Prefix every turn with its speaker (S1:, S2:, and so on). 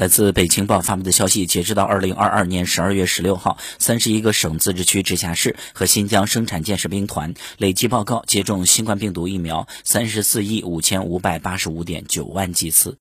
S1: 来自北京报发布的消息，截止到二零二二年十二月十六号，三十一个省、自治区、直辖市和新疆生产建设兵团累计报告接种新冠病毒疫苗三十四亿五千五百八十五点九万剂次。